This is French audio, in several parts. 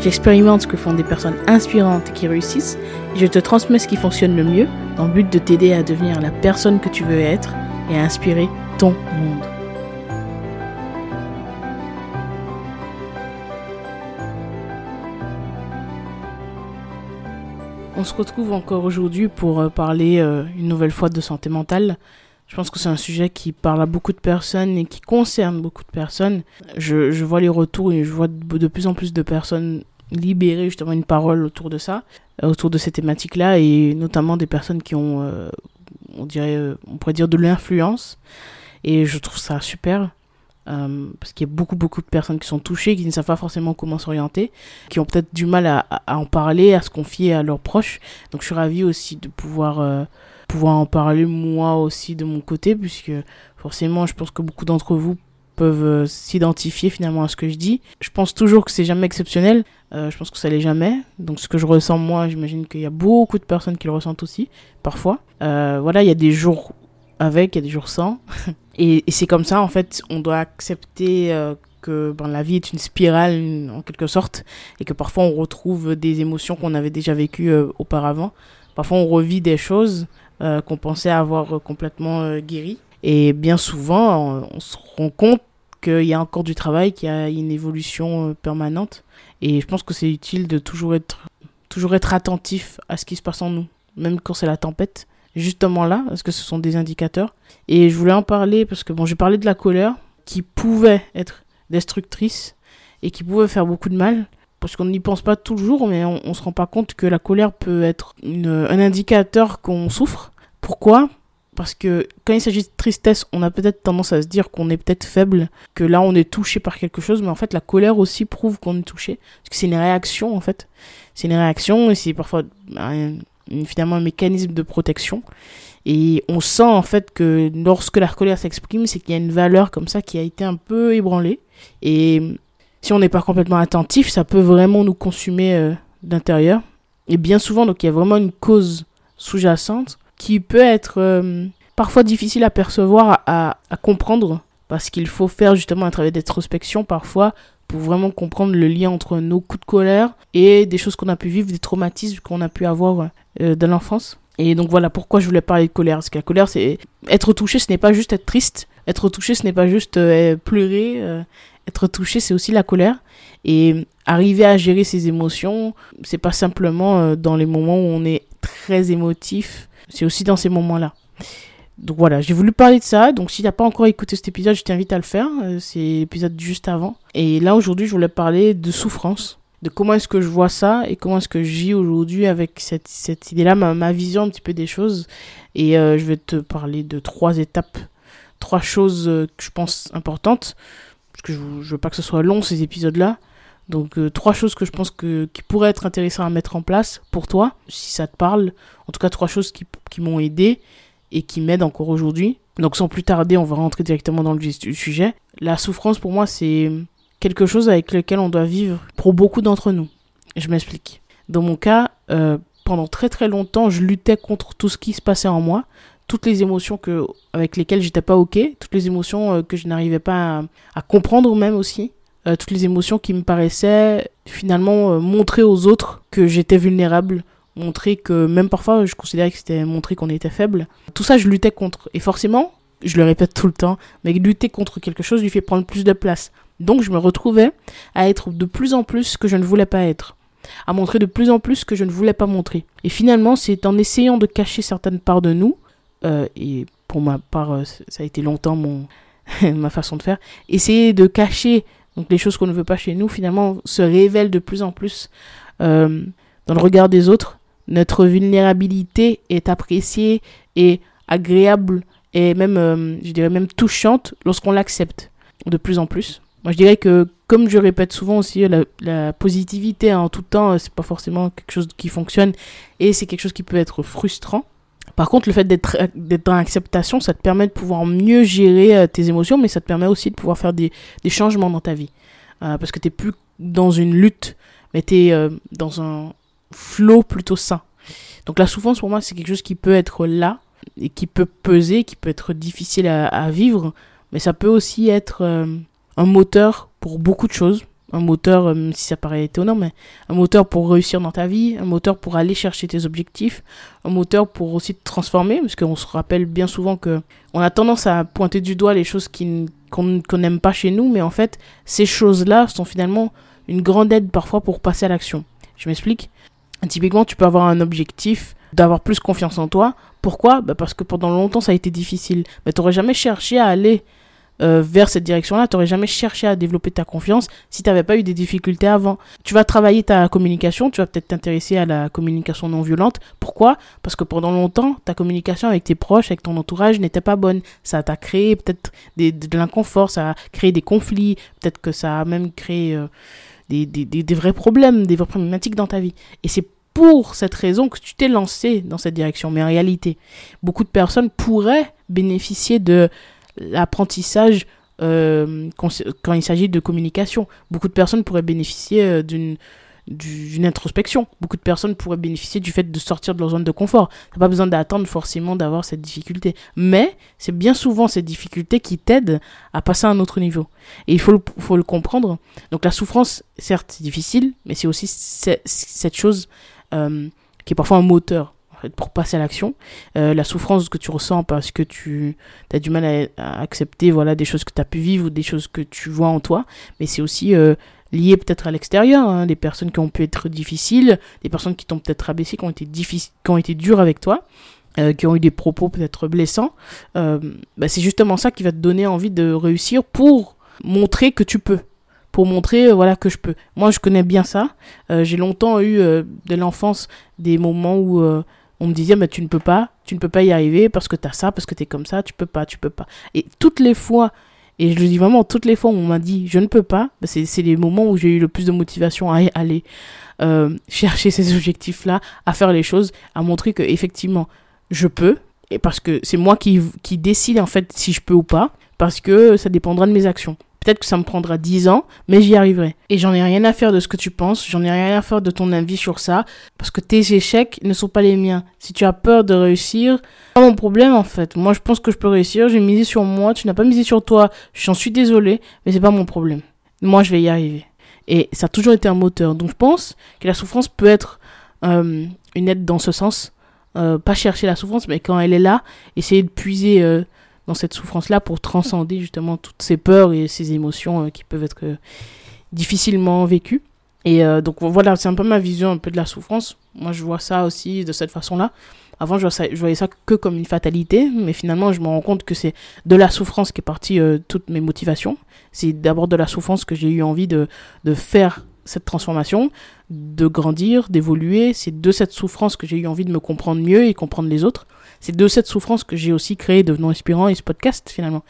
j'expérimente ce que font des personnes inspirantes qui réussissent et je te transmets ce qui fonctionne le mieux dans le but de t'aider à devenir la personne que tu veux être et à inspirer ton monde. On se retrouve encore aujourd'hui pour euh, parler euh, une nouvelle fois de santé mentale. Je pense que c'est un sujet qui parle à beaucoup de personnes et qui concerne beaucoup de personnes. Je, je vois les retours et je vois de, plus en plus de personnes libérer justement une parole autour de ça, euh, autour de ces thématiques-là, et notamment des personnes qui ont, euh, on dirait, euh, on pourrait dire de l'influence. Et je trouve ça super. Euh, parce qu'il y a beaucoup beaucoup de personnes qui sont touchées, qui ne savent pas forcément comment s'orienter, qui ont peut-être du mal à, à, en parler, à se confier à leurs proches. Donc je suis ravie aussi de pouvoir euh, pouvoir en parler moi aussi de mon côté, puisque forcément je pense que beaucoup d'entre vous peuvent euh, s'identifier finalement à ce que je dis. Je pense toujours que c'est jamais exceptionnel. Euh, je pense que ça l'est jamais. Donc ce que je ressens moi, j'imagine qu'il y a beaucoup de personnes qui le ressentent aussi, parfois. Euh, voilà, il y a des jours avec, il y a des jours sans. et, c'est comme ça, en fait, on doit accepter que ben, la vie est une spirale en quelque sorte, et que parfois on retrouve des émotions qu'on avait déjà vécues auparavant. Parfois on revit des choses euh, qu'on pensait avoir complètement euh, guéries. Et bien souvent, on, on se rend compte qu'il y a encore du travail, qu'il y a une évolution euh, permanente. Et je pense que c'est utile de toujours être, toujours être attentif à ce qui se passe en nous, même quand c'est la tempête justement là, parce que ce sont des indicateurs? Et je voulais en parler parce que bon, j'ai parlé de la colère qui pouvait être destructrice et qui pouvait faire beaucoup de mal. Parce qu'on n'y pense pas toujours, mais on, on se rend pas compte que la colère peut être un indicateur qu'on souffre. Pourquoi? Parce que quand il s'agit de tristesse, on a peut-être tendance à se dire qu'on est peut-être faible, que là on est touché par quelque chose, mais en fait la colère aussi prouve qu'on est touché. Parce que c'est une réaction en fait. C'est une réaction et c'est parfois un, finalement un mécanisme de protection. Et on sent en fait que lorsque la colère s'exprime, c'est qu'il y a une valeur comme ça qui a été un peu ébranlée. Et si on n'est pas complètement attentif, ça peut vraiment nous consumer euh, d'intérieur. Et bien souvent, donc il y a vraiment une cause sous-jacente qui peut être euh, parfois difficile à percevoir, à, comprendre, parce qu'il faut faire justement un travail d'introspection parfois pour vraiment comprendre le lien entre nos coups de colère et des choses qu'on a pu vivre, des traumatismes qu'on a pu avoir euh, dans l'enfance. Et donc voilà pourquoi je voulais parler de colère. Parce que la colère, c'est être touché, ce n'est pas juste être triste. Être touché, ce n'est pas juste pleurer. Être touché, c'est aussi la colère. Et arriver à gérer ses émotions, c'est pas simplement euh, dans les moments où on est très émotif. C'est aussi dans ces moments-là. Donc voilà, j'ai voulu parler de ça. Donc si t'as pas encore écouté cet épisode, je t'invite à le faire. Euh, c'est l'épisode juste avant. Et là aujourd'hui, je voulais parler de souffrance, de comment est-ce que je vois ça et comment est-ce que je vis aujourd'hui avec cette, cette idée-là, ma, ma vision un petit peu des choses. Et euh, je vais te parler de trois étapes, trois choses que je pense importantes, je, je veux pas que ce soit long ces épisodes-là. Donc euh, trois choses que je pense que qui pourraient être intéressantes à mettre en place pour toi, si ça te parle. En tout cas trois choses qui, m'ont aidé et qui m'aident encore aujourd'hui. Donc sans plus tarder, on va rentrer directement dans le sujet. La souffrance pour moi c'est quelque chose avec lequel on doit vivre pour beaucoup d'entre nous. Je m'explique. Dans mon cas, euh, pendant très très longtemps, je luttais contre tout ce qui se passait en moi, toutes les émotions que avec lesquelles j'étais pas ok, toutes les émotions euh, que je n'arrivais pas à, à, comprendre même aussi, euh, toutes les émotions qui me paraissaient finalement euh, montrer aux autres que j'étais vulnérable, montrer que même parfois je considérais que c'était montrer qu'on était faible. Tout ça, je luttais contre. Et forcément, je le répète tout le temps, mais lutter contre quelque chose lui fait prendre plus de place. Donc je me retrouvais à être de plus en plus ce que je ne voulais pas être, à montrer de plus en plus ce que je ne voulais pas montrer. Et finalement, c'est en essayant de cacher certaines parts de nous, euh, et pour ma part, euh, ça a été longtemps mon ma façon de faire, essayer de cacher donc les choses qu'on ne veut pas chez nous, finalement, se révèlent de plus en plus euh, dans le regard des autres. Notre vulnérabilité est appréciée et agréable et même, je dirais même touchante lorsqu'on l'accepte de plus en plus. Moi, je dirais que comme je répète souvent aussi, la, positivité en tout temps, c'est pas forcément quelque chose qui fonctionne et c'est quelque chose qui peut être frustrant. Par contre, le fait d'être dans l'acceptation, ça te permet de pouvoir mieux gérer euh, tes émotions, mais ça te permet aussi de pouvoir faire des, des changements dans ta vie. Euh, parce que tu plus dans une lutte, mais tu es euh, dans un flot plutôt sain. Donc la souffrance, pour moi, c'est quelque chose qui peut être là, et qui peut peser, qui peut être difficile à, à vivre, mais ça peut aussi être un moteur pour beaucoup de choses. Un moteur, euh, même si ça paraît étonnant, mais un moteur pour réussir dans ta vie, un moteur pour aller chercher tes objectifs, un moteur pour aussi te transformer, parce qu'on se rappelle bien souvent que on a tendance à pointer du doigt les choses qu'on n'aime pas chez nous, mais en fait, ces choses-là sont finalement une grande aide parfois pour passer à l'action. Je m'explique. Typiquement, tu peux avoir un objectif d'avoir plus confiance en toi. Pourquoi? Bah Parce que pendant longtemps, ça a été difficile. Mais tu n'aurais jamais cherché à aller euh, vers cette direction-là, tu n'aurais jamais cherché à développer ta confiance si tu n'avais pas eu des difficultés avant. Tu vas travailler ta communication, tu vas peut-être t'intéresser à la communication non violente. Pourquoi? Parce que pendant longtemps, ta communication avec tes proches, avec ton entourage n'était pas bonne. Ça t'a créé peut-être de l'inconfort, ça a créé des conflits, peut-être que ça a même créé euh, des, des, des, des vrais problèmes, des vraies problématiques dans ta vie. Et c'est pour cette raison que tu t'es lancé dans cette direction. Mais en réalité, beaucoup de personnes pourraient bénéficier de l'apprentissage euh, quand il s'agit de communication. Beaucoup de personnes pourraient bénéficier euh, d'une d'une introspection. Beaucoup de personnes pourraient bénéficier du fait de sortir de leur zone de confort. T'as pas besoin d'attendre forcément d'avoir cette difficulté. Mais c'est bien souvent cette difficulté qui t'aide à passer à un autre niveau. Et il faut le, faut le comprendre. Donc la souffrance, certes, c'est difficile, mais c'est aussi cette chose euh, qui est parfois un moteur pour passer à l'action. Euh, la souffrance que tu ressens parce que tu as du mal à, accepter voilà, des choses que tu as pu vivre ou des choses que tu vois en toi. Mais c'est aussi euh, lié peut-être à l'extérieur, hein, des personnes qui ont pu être difficiles, des personnes qui t'ont peut-être abaissé, qui ont été, qui ont été dures avec toi. Euh, qui ont eu des propos peut-être blessants, bah, c'est justement ça qui va te donner envie de réussir pour montrer que tu peux pour montrer voilà que je peux. Moi je connais bien ça. j'ai longtemps eu de l'enfance des moments où on me disait mais tu ne peux pas, tu ne peux pas y arriver parce que tu as ça, parce que tu es comme ça, tu peux pas, tu peux pas. Et toutes les fois, et je le dis vraiment, toutes les fois où on m'a dit je ne peux pas, bah, c'est les moments où j'ai eu le plus de motivation à aller euh, chercher ces objectifs-là, à faire les choses, à montrer que effectivement je peux, et parce que c'est moi qui, qui décide en fait si je peux ou pas, parce que ça dépendra de mes actions. Peut-être que ça me prendra 10 ans, mais j'y arriverai. Et j'en ai rien à faire de ce que tu penses, j'en ai rien à faire de ton avis sur ça, parce que tes échecs ne sont pas les miens. Si tu as peur de réussir, pas mon problème en fait. Moi je pense que je peux réussir, j'ai misé sur moi, tu n'as pas misé sur toi, j'en suis désolé, mais c'est pas mon problème. Moi je vais y arriver. Et ça a toujours été un moteur. Donc je pense que la souffrance peut être euh, une aide dans ce sens. Euh, pas chercher la souffrance, mais quand elle est là, essayer de puiser euh, dans cette souffrance-là pour transcender justement toutes ces peurs et ces émotions euh, qui peuvent être euh, difficilement vécues. Et euh, donc voilà, c'est un peu ma vision un peu de la souffrance. Moi, je vois ça aussi de cette façon-là. Avant, je, voyais ça que comme une fatalité, mais finalement, je me rends compte que c'est de la souffrance qui est partie toutes mes motivations. C'est d'abord de la souffrance que j'ai eu envie de, de faire cette transformation, de grandir, d'évoluer. C'est de cette souffrance que j'ai eu envie de me comprendre mieux et comprendre les autres. C'est de cette souffrance que j'ai aussi créé Devenons Inspirant et ce podcast finalement.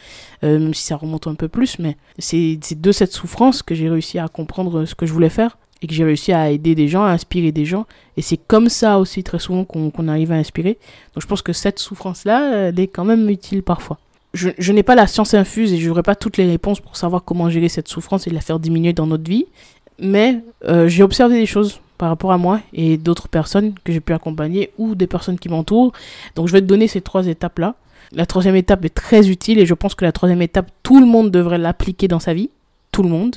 Euh, même si ça remonte un peu plus, mais c'est de cette souffrance que j'ai réussi à comprendre ce que je voulais faire et que j'ai réussi à aider des gens, à inspirer des gens. Et c'est comme ça aussi très souvent qu'on arrive à inspirer. Donc je pense que cette souffrance-là, elle est quand même utile parfois. Je n'ai pas la science infuse et je n'aurai pas toutes les réponses pour savoir comment gérer cette souffrance et la faire diminuer dans notre vie. Mais euh, j'ai observé des choses par rapport à moi et d'autres personnes que j'ai pu accompagner ou des personnes qui m'entourent. Donc je vais te donner ces trois étapes-là. La troisième étape est très utile et je pense que la troisième étape, tout le monde devrait l'appliquer dans sa vie. Tout le monde.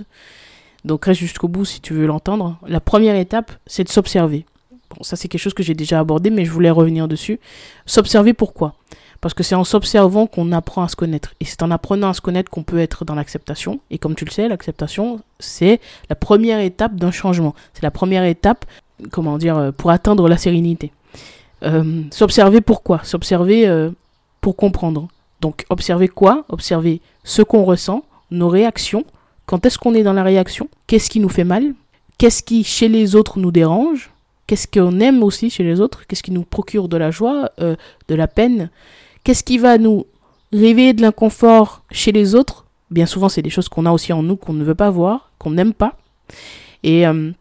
Donc reste jusqu'au bout si tu veux l'entendre. La première étape, c'est de s'observer. Bon, ça c'est quelque chose que j'ai déjà abordé, mais je voulais revenir dessus. S'observer pourquoi? Parce que c'est en s'observant qu'on apprend à se connaître. Et c'est en apprenant à se connaître qu'on peut être dans l'acceptation. Et comme tu le sais, l'acceptation, c'est la première étape d'un changement. C'est la première étape, comment dire, euh, pour atteindre la sérénité. Euh, s'observer pourquoi? S'observer euh, pour comprendre. Donc observer quoi? Observer ce qu'on ressent, nos réactions. Quand est-ce qu'on est dans la réaction? Qu'est-ce qui nous fait mal? Qu'est-ce qui chez les autres nous dérange? Qu'est-ce qu'on aime aussi chez les autres? Qu'est-ce qui nous procure de la joie, de la peine? Qu'est-ce qui va nous réveiller de l'inconfort chez les autres? Bien souvent, c'est des choses qu'on a aussi en nous qu'on ne veut pas voir. qu'on n'aime pas. Et euh,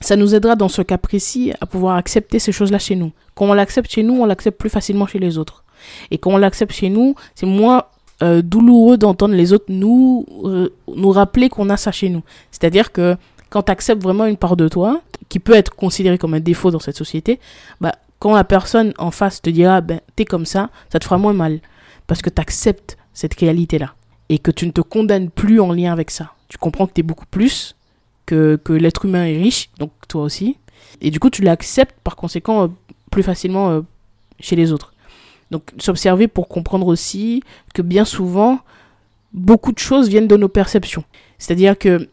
ça nous aidera dans ce cas précis à pouvoir accepter ces choses-là chez nous. Quand on l'accepte chez nous, on l'accepte plus facilement chez les autres. Et quand on l'accepte chez nous, c'est moins euh, douloureux d'entendre les autres nous, euh, nous rappeler qu'on a ça chez nous. C'est-à-dire que quand tu acceptes vraiment une part de toi, qui peut être considérée comme un défaut dans cette société, bah, quand la personne en face te dira, ben, t'es comme ça, ça te fera moins mal. Parce que tu acceptes cette réalité-là. Et que tu ne te condamnes plus en lien avec ça. Tu comprends que tu es beaucoup plus, que, que l'être humain est riche, donc toi aussi. Et du coup, tu l'acceptes par conséquent euh, plus facilement euh, chez les autres. Donc, s'observer pour comprendre aussi que bien souvent, beaucoup de choses viennent de nos perceptions. C'est-à-dire que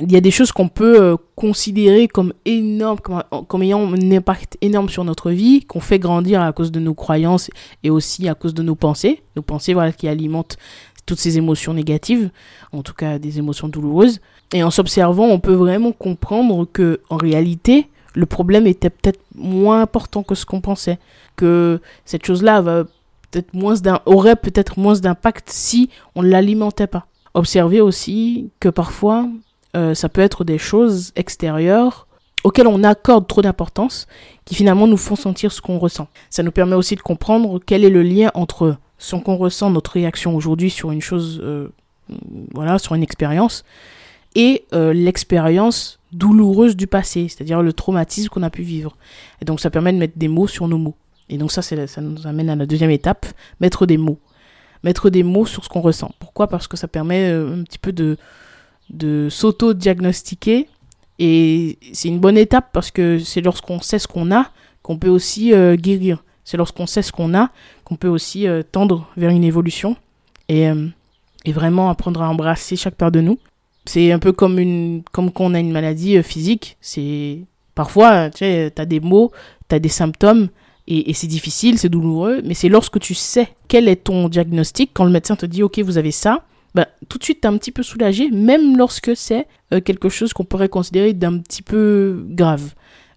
il y a des choses qu'on peut euh, considérer comme énormes, comme, ayant un impact énorme sur notre vie, qu'on fait grandir à cause de nos croyances et aussi à cause de nos pensées. Nos pensées, voilà, qui alimentent toutes ces émotions négatives, en tout cas des émotions douloureuses. Et en s'observant, on peut vraiment comprendre que, en réalité, le problème était peut-être moins important que ce qu'on pensait. Que cette chose-là peut-être moins aurait peut-être moins d'impact si on ne l'alimentait pas. Observer aussi que parfois, euh, ça peut être des choses extérieures auxquelles on accorde trop d'importance, qui finalement nous font sentir ce qu'on ressent. Ça nous permet aussi de comprendre quel est le lien entre ce qu'on ressent, notre réaction aujourd'hui sur une chose, euh, voilà, sur une expérience, et euh, l'expérience douloureuse du passé, c'est-à-dire le traumatisme qu'on a pu vivre. Et donc ça permet de mettre des mots sur nos mots. Et donc ça, ça nous amène à la deuxième étape, mettre des mots. Mettre des mots sur ce qu'on ressent. Pourquoi? Parce que ça permet un petit peu de, de s'auto-diagnostiquer. Et c'est une bonne étape parce que c'est lorsqu'on sait ce qu'on a qu'on peut aussi euh, guérir. C'est lorsqu'on sait ce qu'on a qu'on peut aussi euh, tendre vers une évolution et, euh, et, vraiment apprendre à embrasser chaque part de nous. C'est un peu comme, une, comme quand on a une maladie physique. C'est Parfois, tu sais, as des mots, tu as des symptômes et c'est difficile, c'est douloureux, mais c'est lorsque tu sais quel est ton diagnostic, quand le médecin te dit, OK, vous avez ça, bah, tout de suite, t'es un petit peu soulagé, même lorsque c'est euh, quelque chose qu'on pourrait considérer d'un petit peu grave.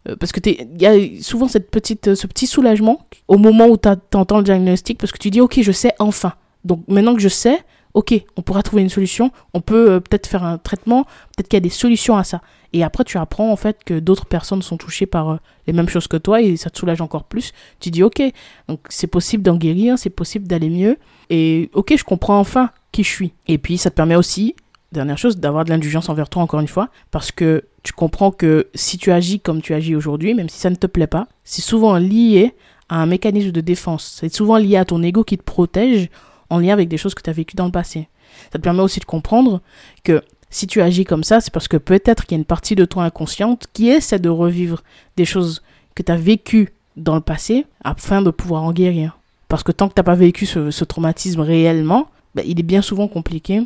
Euh, parce que il y a souvent cette petite, euh, ce petit soulagement au moment où t'entends le diagnostic, parce que tu dis, ok, je sais enfin. Donc maintenant que je sais, ok, on pourra trouver une solution, on peut peut-être faire un traitement, peut-être qu'il y a des solutions à ça. Et après, tu apprends en fait que d'autres personnes sont touchées par les mêmes choses que toi et ça te soulage encore plus. Tu dis, ok, donc c'est possible d'en guérir, c'est possible d'aller mieux. Et ok, je comprends enfin qui je suis. Et puis ça te permet aussi, dernière chose, d'avoir de l'indulgence envers toi encore une fois, parce que tu comprends que si tu agis comme tu agis aujourd'hui, même si ça ne te plaît pas, c'est souvent lié à un mécanisme de défense. C'est souvent lié à ton ego qui te protège en lien avec des choses que tu as vécues dans le passé. Ça te permet aussi de comprendre que si tu agis comme ça, c'est parce que peut-être qu'il y a une partie de toi inconsciente qui essaie de revivre des choses que tu as vécues dans le passé afin de pouvoir en guérir. Parce que tant que tu n'as pas vécu ce, ce, traumatisme réellement, bah, il est bien souvent compliqué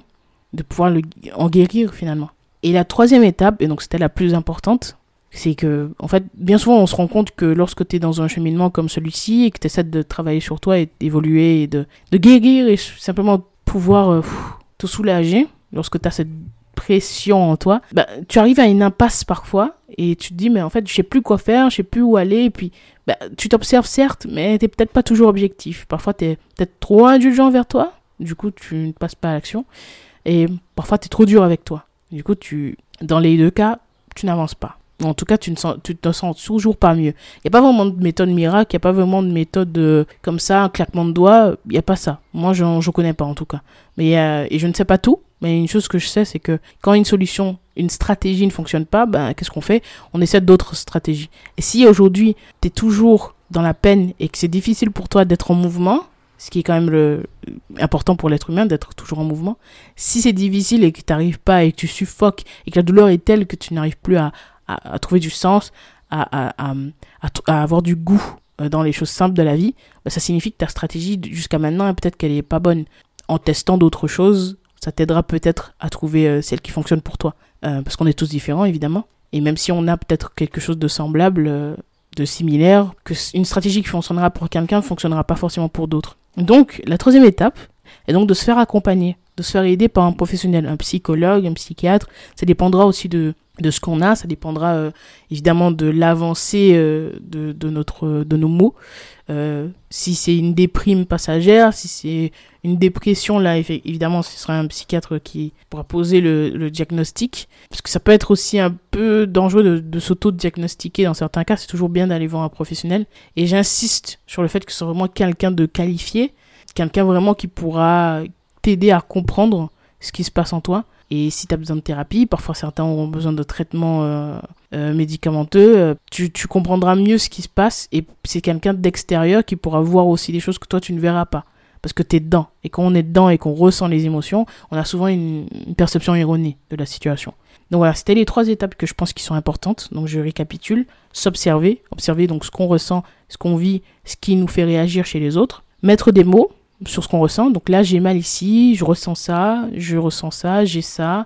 de pouvoir le, en guérir finalement. Et la troisième étape, et donc c'était la plus importante, c'est que, en fait, bien souvent on se rend compte que lorsque tu es dans un cheminement comme celui-ci et que tu essaies de travailler sur toi et d'évoluer et de, guérir et simplement pouvoir euh, te soulager lorsque tu as cette pression en toi, bah, tu arrives à une impasse parfois et tu te dis, mais en fait, je sais plus quoi faire, je sais plus où aller, et puis bah, tu t'observes certes, mais t'es peut-être pas toujours objectif. Parfois, tu es peut-être trop indulgent vers toi, du coup tu ne passes pas à l'action. Et parfois tu es trop dur avec toi. Du coup, tu, dans les deux cas, tu n'avances pas. En tout cas, tu ne sens, tu te sens toujours pas mieux. Il n'y a pas vraiment de méthode miracle, il n'y a pas vraiment de méthode euh, comme ça, un claquement de doigts, il n'y a pas ça. Moi, je ne connais pas en tout cas. Mais, euh, et je ne sais pas tout, mais une chose que je sais, c'est que quand une solution, une stratégie ne fonctionne pas, ben, qu'est-ce qu'on fait? On essaie d'autres stratégies. Et si aujourd'hui, tu es toujours dans la peine et que c'est difficile pour toi d'être en mouvement, ce qui est quand même important pour l'être humain d'être toujours en mouvement. Si c'est difficile et que tu n'arrives pas et que tu suffoques et que la douleur est telle que tu n'arrives plus à, trouver du sens, à, avoir du goût euh, dans les choses simples de la vie, bah, ça signifie que ta stratégie jusqu'à maintenant, peut-être qu'elle n'est pas bonne. En testant d'autres choses, ça t'aidera peut-être à trouver euh, celle qui fonctionne pour toi. Euh, parce qu'on est tous différents, évidemment. Et même si on a peut-être quelque chose de semblable, de similaire, que une stratégie qui fonctionnera pour quelqu'un ne fonctionnera pas forcément pour d'autres. Donc, la troisième étape est donc de se faire accompagner de se faire aider par un professionnel, un psychologue, un psychiatre. Ça dépendra aussi de, de ce qu'on a, ça dépendra euh, évidemment de l'avancée euh, de, de, notre, de nos mots. Euh, si c'est une déprime passagère, si c'est une dépression, là, évidemment, ce sera un psychiatre qui pourra poser le, diagnostic. Parce que ça peut être aussi un peu dangereux de, de s'auto-diagnostiquer dans certains cas. C'est toujours bien d'aller voir un professionnel. Et j'insiste sur le fait que ce soit vraiment quelqu'un de qualifié, quelqu'un vraiment qui pourra t'aider à comprendre ce qui se passe en toi. Et si tu as besoin de thérapie, parfois certains auront besoin de traitements euh, euh, médicamenteux, euh, tu, tu, comprendras mieux ce qui se passe et c'est quelqu'un d'extérieur qui pourra voir aussi des choses que toi tu ne verras pas. Parce que tu es dedans. Et quand on est dedans et qu'on ressent les émotions, on a souvent une, une perception erronée de la situation. Donc voilà, c'était les trois étapes que je pense qui sont importantes. Donc je récapitule. S'observer, observer donc ce qu'on ressent, ce qu'on vit, ce qui nous fait réagir chez les autres. Mettre des mots, sur ce qu'on ressent. Donc là, j'ai mal ici, je ressens ça, je ressens ça, j'ai ça.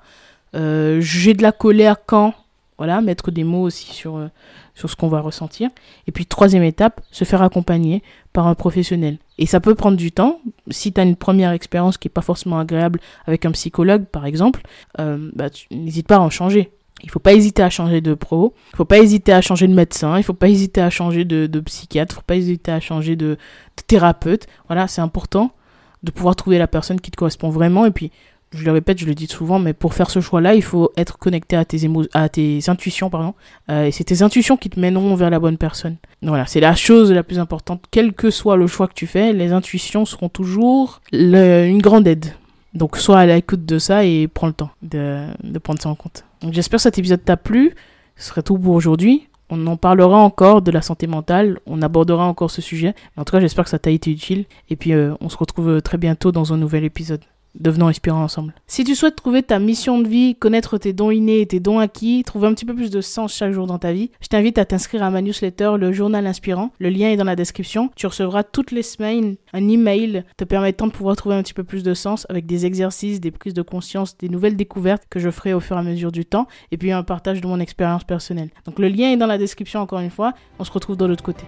Euh, j'ai de la colère quand Voilà, mettre des mots aussi sur, euh, sur ce qu'on va ressentir. Et puis, troisième étape, se faire accompagner par un professionnel. Et ça peut prendre du temps. Si tu as une première expérience qui n'est pas forcément agréable avec un psychologue, par exemple, euh, bah, n'hésite pas à en changer. Il faut pas hésiter à changer de pro, il faut pas hésiter à changer de médecin, il faut pas hésiter à changer de, psychiatre, il faut pas hésiter à changer de, thérapeute. Voilà, c'est important de pouvoir trouver la personne qui te correspond vraiment. Et puis, je le répète, je le dis souvent, mais pour faire ce choix-là, il faut être connecté à tes, émo à tes intuitions, pardon. Euh, et c'est tes intuitions qui te mèneront vers la bonne personne. Voilà, c'est la chose la plus importante. Quel que soit le choix que tu fais, les intuitions seront toujours une grande aide. Donc, sois à l'écoute de ça et prends le temps de prendre ça en compte. J'espère que cet épisode t'a plu. Ce serait tout pour aujourd'hui. On en parlera encore de la santé mentale, on abordera encore ce sujet. En tout cas, j'espère que ça t'a été utile. Et puis, euh, on se retrouve très bientôt dans un nouvel épisode. Devenons inspirants ensemble. Si tu souhaites trouver ta mission de vie, connaître tes dons innés et tes dons acquis, trouver un petit peu plus de sens chaque jour dans ta vie, je t'invite à t'inscrire à ma newsletter, le journal inspirant. Le lien est dans la description. Tu recevras toutes les semaines un email te permettant de pouvoir trouver un petit peu plus de sens avec des exercices, des prises de conscience, des nouvelles découvertes que je ferai au fur et à mesure du temps et puis un partage de mon expérience personnelle. Donc le lien est dans la description encore une fois. On se retrouve de l'autre côté.